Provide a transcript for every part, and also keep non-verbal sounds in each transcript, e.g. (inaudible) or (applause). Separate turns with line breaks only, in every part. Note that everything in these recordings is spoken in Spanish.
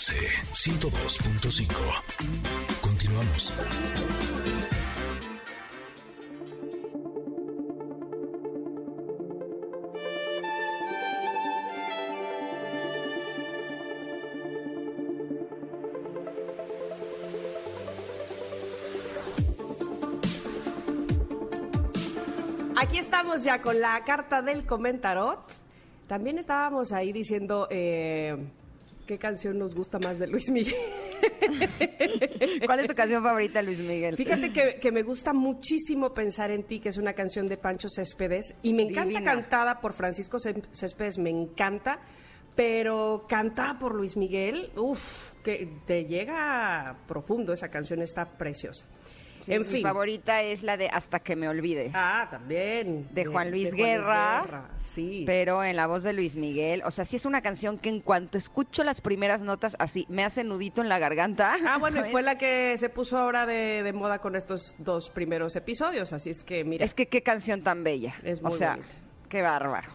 MBS 102.5. Continuamos.
Aquí estamos ya con la carta del comentarot. También estábamos ahí diciendo eh, qué canción nos gusta más de Luis Miguel. (laughs)
¿Cuál es tu canción favorita, Luis Miguel?
Fíjate que, que me gusta muchísimo pensar en ti, que es una canción de Pancho Céspedes, y me encanta
Divina.
cantada por Francisco Cé- Céspedes, me encanta, pero cantada por Luis Miguel, uff, que te llega profundo esa canción, está preciosa.
Sí,
en
mi
fin.
favorita es la de Hasta que me olvides.
Ah, también.
de Juan Luis Guerra,
Sí.
pero en la voz de Luis Miguel. O sea, sí es una canción que en cuanto escucho las primeras notas, así me hace nudito en la garganta.
Ah, (laughs) bueno, y fue la que se puso ahora de, de moda con estos dos primeros episodios, así es que mira,
Es que qué canción tan bella.
Es
o
muy
sea,
bonita.
qué bárbaro.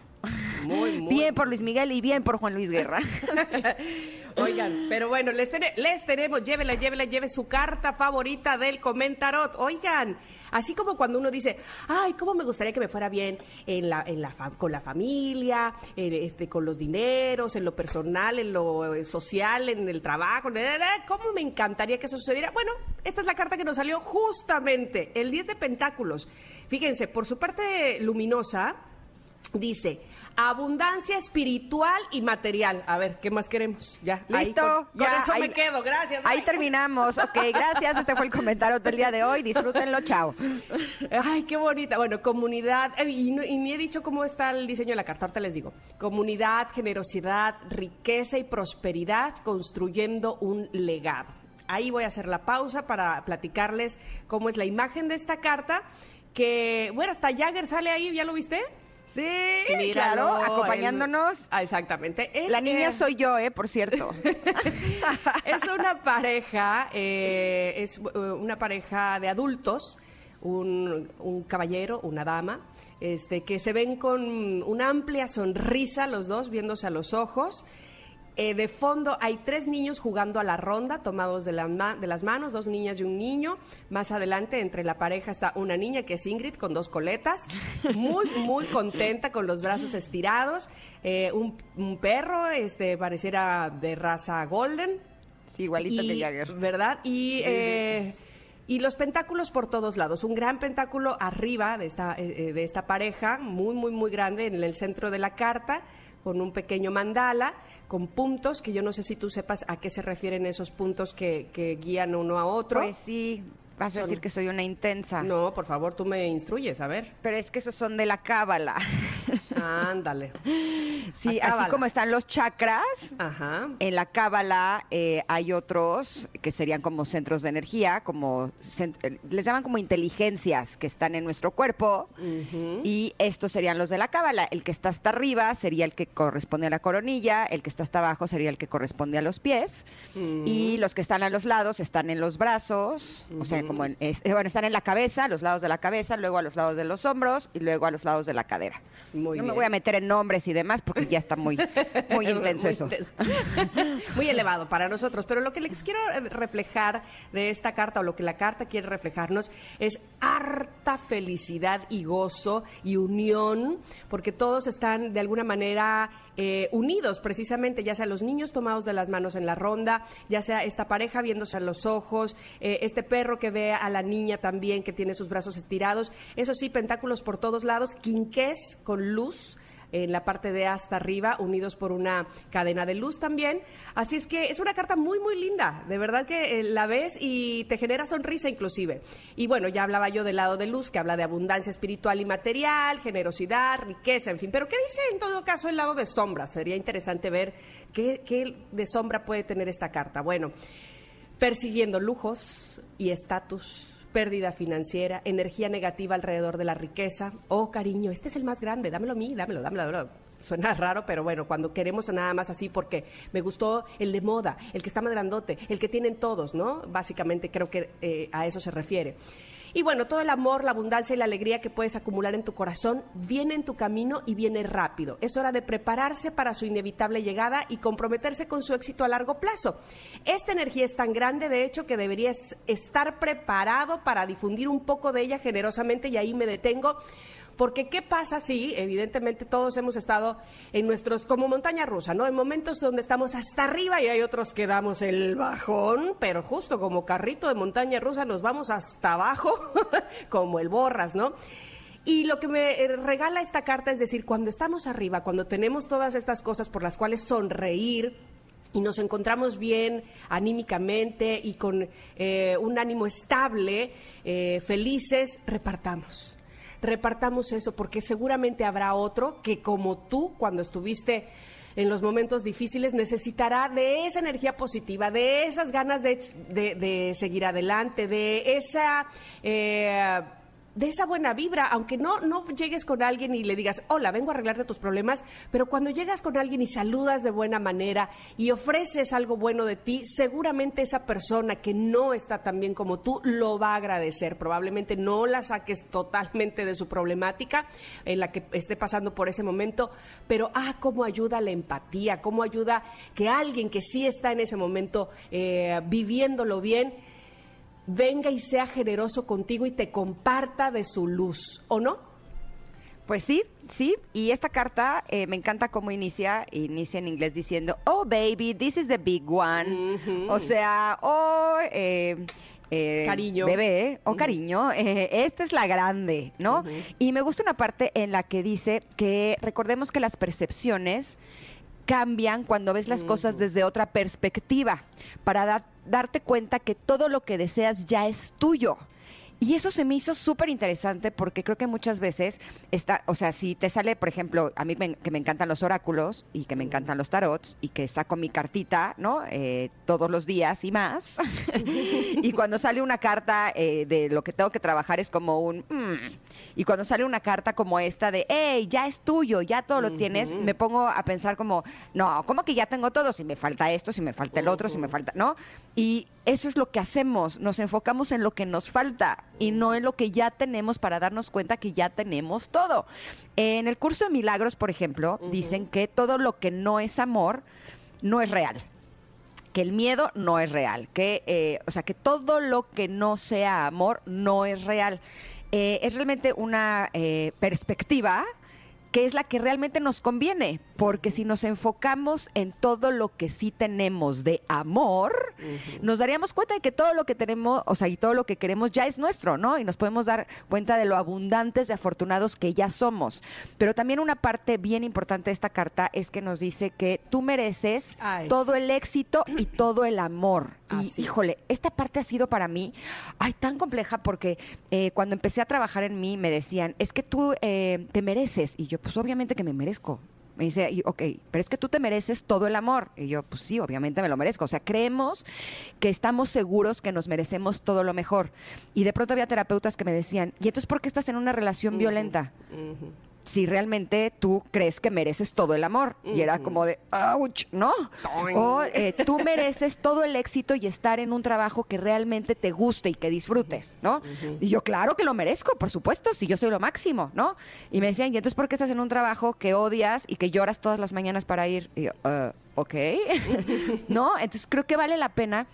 muy, (laughs) muy...
Bien por Luis Miguel y bien por Juan Luis Guerra. (laughs)
Oigan, pero bueno, les, tene- les tenemos, llévela, llévela, lleve su carta favorita del comentarot. Oigan, así como cuando uno dice, ay, cómo me gustaría que me fuera bien en la, en la con la familia, en este, con los dineros, en lo personal, en lo eh, social, en el trabajo, cómo me encantaría que eso sucediera. Bueno, esta es la carta que nos salió justamente, el 10 de Pentáculos. Fíjense, por su parte luminosa, Dice, abundancia espiritual y material. A ver, ¿qué más queremos? Ya,
Listo,
con, con
ya.
eso
ahí,
me quedo, gracias.
Ahí
bye.
terminamos. Ok, (laughs) gracias. Este fue el comentario del día de hoy. Disfrútenlo. Chao.
Ay, qué bonita. Bueno, comunidad, eh, y, no- y ni he dicho cómo está el diseño de la carta, ahorita les digo. Comunidad, generosidad, riqueza y prosperidad construyendo un legado. Ahí voy a hacer la pausa para platicarles cómo es la imagen de esta carta, que, bueno, hasta Jagger sale ahí, ¿ya lo viste?
Sí,
Míralo,
claro. Acompañándonos.
Ah, exactamente. Es,
La niña soy yo, ¿eh? Por cierto. (laughs)
es una pareja, eh, es eh, una pareja de adultos, un, un caballero, una dama, este, que se ven con una amplia sonrisa los dos, viéndose a los ojos. Eh, de fondo hay tres niños jugando a la ronda, tomados de, la de las manos, dos niñas y un niño. Más adelante, entre la pareja está una niña que es Ingrid, con dos coletas, muy, muy contenta, con los brazos estirados. Eh, un, un perro, este, pareciera de raza golden,
Sí, igualito
y-
que Jagger.
¿Verdad? Y,
Sí, sí.
eh, y los pentáculos por todos lados. Un gran pentáculo arriba de esta, eh, de esta pareja, muy, muy, muy grande, en el centro de la carta, con un pequeño mandala, con puntos, que yo no sé si tú sepas a qué se refieren esos puntos que, que guían uno a otro.
Pues sí, vas a decir que soy una intensa.
No, por favor, tú me instruyes, a ver.
Pero es que esos son de la cábala. (laughs)
Ándale.
Sí, así como están los chakras,
Ajá.
en la cábala eh, hay otros que serían como centros de energía, como eh, les llaman como inteligencias que están en nuestro cuerpo. Y estos serían los de la cábala. El que está hasta arriba sería el que corresponde a la coronilla, el que está hasta abajo sería el que corresponde a los pies. Y los que están a los lados están en los brazos, o sea, como en, es- eh, bueno, están en la cabeza, a los lados de la cabeza, luego a los lados de los hombros y luego a los lados de la cadera.
Muy
no
bien.
Voy a meter en nombres y demás porque ya está muy, muy (laughs) intenso
Muy
eso. (laughs)
Muy elevado para nosotros. Pero lo que les quiero eh, reflejar de esta carta, o lo que la carta quiere reflejarnos, es harta felicidad y gozo y unión, porque todos están de alguna manera eh, unidos, precisamente, ya sea los niños tomados de las manos en la ronda, ya sea esta pareja viéndose a los ojos, eh, este perro que ve a la niña también que tiene sus brazos estirados. Eso sí, pentáculos por todos lados, quinqués con luz en la parte de hasta arriba, unidos por una cadena de luz también. Así es que es una carta muy, muy linda. De verdad que eh, la ves y te genera sonrisa inclusive. Y bueno, ya hablaba yo del lado de luz, que habla de abundancia espiritual y material, generosidad, riqueza, en fin. Pero ¿qué dice en todo caso el lado de sombra? Sería interesante ver qué, qué de sombra puede tener esta carta. Bueno, persiguiendo lujos y estatus, pérdida financiera, energía negativa alrededor de la riqueza. Oh, cariño, este es el más grande, dámelo a mí, dámelo, dámelo, dámelo. Suena raro, pero bueno, cuando queremos nada más así porque me gustó el de moda, el que está más grandote, el que tienen todos, ¿no? Básicamente creo que eh, a eso se refiere. Y bueno, todo el amor, la abundancia y la alegría que puedes acumular en tu corazón viene en tu camino y viene rápido. Es hora de prepararse para su inevitable llegada y comprometerse con su éxito a largo plazo. Esta energía es tan grande, de hecho, que deberías estar preparado para difundir un poco de ella generosamente y ahí me detengo porque ¿qué pasa si, evidentemente, todos hemos estado en nuestros, como montaña rusa, ¿no? En momentos donde estamos hasta arriba y hay otros que damos el bajón, pero justo como carrito de montaña rusa nos vamos hasta abajo, (laughs) como el borras, ¿no? Y lo que me eh, regala esta carta es decir, cuando estamos arriba, cuando tenemos todas estas cosas por las cuales sonreír, y nos encontramos bien anímicamente y con eh, un ánimo estable, eh, felices, repartamos repartamos eso, porque seguramente habrá otro que como tú, cuando estuviste en los momentos difíciles, necesitará de esa energía positiva, de esas ganas de, de, seguir adelante, de esa... Eh, de esa buena vibra, aunque no, no llegues con alguien y le digas, hola, vengo a arreglarte tus problemas, pero cuando llegas con alguien y saludas de buena manera y ofreces algo bueno de ti, seguramente esa persona que no está tan bien como tú lo va a agradecer. Probablemente no la saques totalmente de su problemática en la que esté pasando por ese momento, pero ah, cómo ayuda la empatía, cómo ayuda que alguien que sí está en ese momento eh, viviéndolo bien, venga y sea generoso contigo y te comparta de su luz, ¿o no?
Pues sí, sí, y esta carta eh, me encanta cómo inicia, inicia en inglés diciendo, oh baby, this is the big one, o sea, oh... Eh, eh,
cariño.
Bebé, o cariño, (laughs) esta es la grande, ¿no? Y me gusta una parte en la que dice que recordemos que las percepciones cambian cuando ves las cosas desde otra perspectiva, para darte cuenta que todo lo que deseas ya es tuyo. Y eso se me hizo súper interesante porque creo que muchas veces está, o sea, si te sale, por ejemplo, a mí que me encantan los oráculos y que me encantan los tarots y que saco mi cartita, ¿no? Eh, todos los días y más. (laughs) y cuando sale una carta eh, de lo que tengo que trabajar es como un... Mm". Y cuando sale una carta como esta de, hey, ya es tuyo, ya todo lo tienes, me pongo a pensar como, no, ¿cómo que ya tengo todo? Si me falta esto, si me falta el otro, si me falta, ¿no? Y eso es lo que hacemos, nos enfocamos en lo que nos falta y no en lo que ya tenemos para darnos cuenta que ya tenemos todo. En el curso de milagros, por ejemplo, dicen que todo lo que no es amor no es real que el miedo no es real, que, eh, o sea, que todo lo que no sea amor no es real. Eh, es realmente una eh, perspectiva que es la que realmente nos conviene, porque si nos enfocamos en todo lo que sí tenemos de amor, nos daríamos cuenta de que todo lo que tenemos, o sea, y todo lo que queremos ya es nuestro, ¿no? Y nos podemos dar cuenta de lo abundantes y afortunados que ya somos. Pero también una parte bien importante de esta carta es que nos dice que tú mereces todo el éxito y todo el amor. Y híjole, esta parte ha sido para mí, ay, tan compleja porque eh, cuando empecé a trabajar en mí me decían, es que tú eh, te mereces. Y yo, pues obviamente que me merezco. Me dice, ok, pero es que tú te mereces todo el amor. Y yo, pues sí, obviamente me lo merezco. O sea, creemos que estamos seguros que nos merecemos todo lo mejor. Y de pronto había terapeutas que me decían, ¿y entonces por qué estás en una relación violenta? Si realmente tú crees que mereces todo el amor. Y era como de, ouch, ¿no? O eh, tú mereces todo el éxito y estar en un trabajo que realmente te guste y que disfrutes, ¿no? Y yo, claro que lo merezco, por supuesto, si yo soy lo máximo, ¿no? Y me decían, ¿y entonces por qué estás en un trabajo que odias y que lloras todas las mañanas para ir? Y yo, uh, ok, (laughs) ¿no? Entonces creo que vale la pena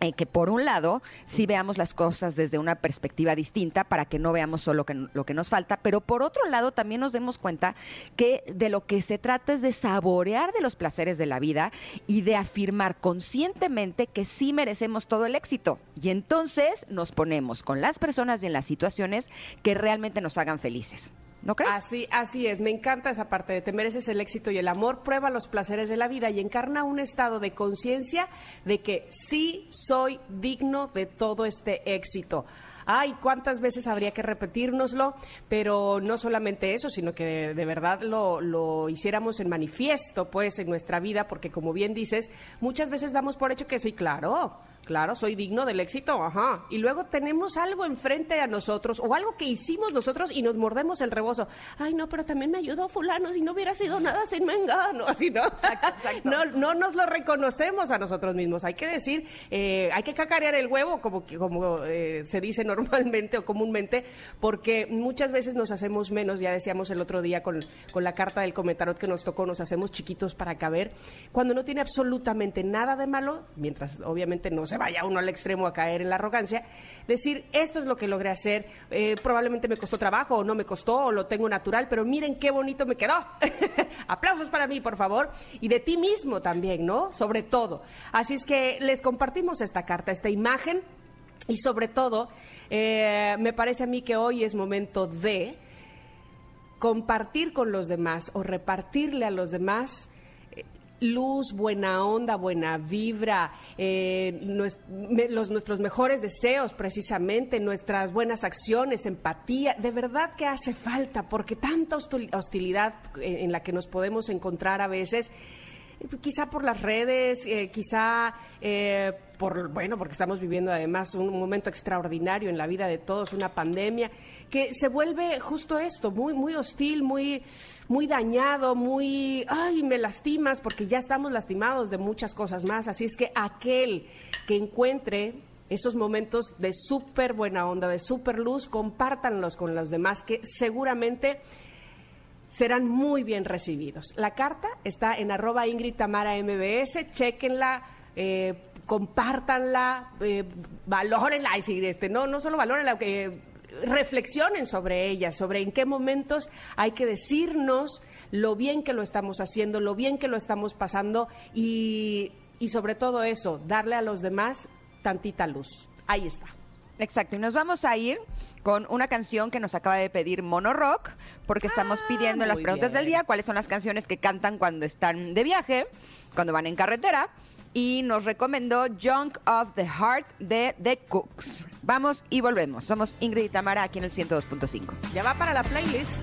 eh, que por un lado sí veamos las cosas desde una perspectiva distinta para que no veamos solo lo que nos falta, pero por otro lado también nos demos cuenta que de lo que se trata es de saborear de los placeres de la vida y de afirmar conscientemente que sí merecemos todo el éxito. Y entonces nos ponemos con las personas y en las situaciones que realmente nos hagan felices. ¿No crees?
Así, así es, me encanta esa parte de te mereces el éxito y el amor, prueba los placeres de la vida y encarna un estado de conciencia de que sí soy digno de todo este éxito. Ay, cuántas veces habría que repetírnoslo, pero no solamente eso, sino que de, verdad lo, lo, hiciéramos en manifiesto, pues, en nuestra vida, porque como bien dices, muchas veces damos por hecho que sí, claro, Claro, soy digno del éxito, ajá. Y luego tenemos algo enfrente a nosotros o algo que hicimos nosotros y nos mordemos el rebozo. Ay, no, pero también me ayudó fulano, si no hubiera sido nada sin mengano, (laughs) así, ¿no?
Exacto, exacto.
No, no nos lo reconocemos a nosotros mismos. Hay que decir, eh, hay que cacarear el huevo, como, como eh, se dice normalmente o comúnmente, porque muchas veces nos hacemos menos, ya decíamos el otro día con, con la carta del comentarot que nos tocó, nos hacemos chiquitos para caber, cuando no tiene absolutamente nada de malo, mientras obviamente no se vaya uno al extremo a caer en la arrogancia, decir, esto es lo que logré hacer, eh, probablemente me costó trabajo o no me costó o lo tengo natural, pero miren qué bonito me quedó. (laughs) Aplausos para mí, por favor, y de ti mismo también, ¿no? Sobre todo. Así es que les compartimos esta carta, esta imagen, y sobre todo, eh, me parece a mí que hoy es momento de compartir con los demás o repartirle a los demás eh, luz, buena onda, buena vibra, eh, los, nuestros mejores deseos precisamente, nuestras buenas acciones, empatía. De verdad que hace falta, porque tanta hostil- hostilidad en la que nos podemos encontrar a veces quizá por las redes, eh, quizá eh, por, bueno, porque estamos viviendo además un momento extraordinario en la vida de todos, una pandemia, que se vuelve justo esto, muy, muy hostil, muy, muy dañado, muy, ay, me lastimas, porque ya estamos lastimados de muchas cosas más. Así es que aquel que encuentre esos momentos de súper buena onda, de súper luz, compártanlos con los demás, que seguramente serán muy bien recibidos. La carta está en arroba Ingrid Tamara MBS, chequenla, eh, compártanla, eh, valórenla, este, no, no solo valórenla, que reflexionen sobre ella, sobre en qué momentos hay que decirnos lo bien que lo estamos haciendo, lo bien que lo estamos pasando y, y sobre todo eso, darle a los demás tantita luz. Ahí está.
Exacto, y nos vamos a ir con una canción que nos acaba de pedir Mono Rock, porque estamos pidiendo en las preguntas del día cuáles son las canciones que cantan cuando están de viaje, cuando van en carretera, y nos recomendó Junk of the Heart de The Cooks. Vamos y volvemos. Somos Ingrid y Tamara aquí en el 102.5.
Ya va para la playlist.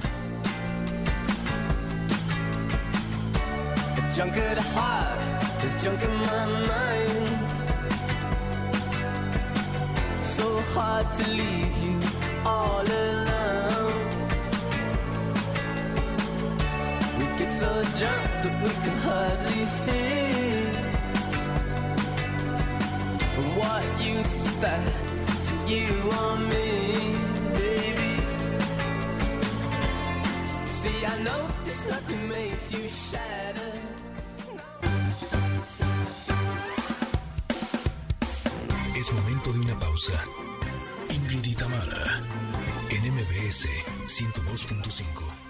Junk at heart, there's junk in my mind. So hard to leave you all alone. We get so drunk that we can hardly see. And what use is that to you or me, baby? See, I know this nothing makes you shatter.
De una pausa. Ingrid y en MBS 102.5.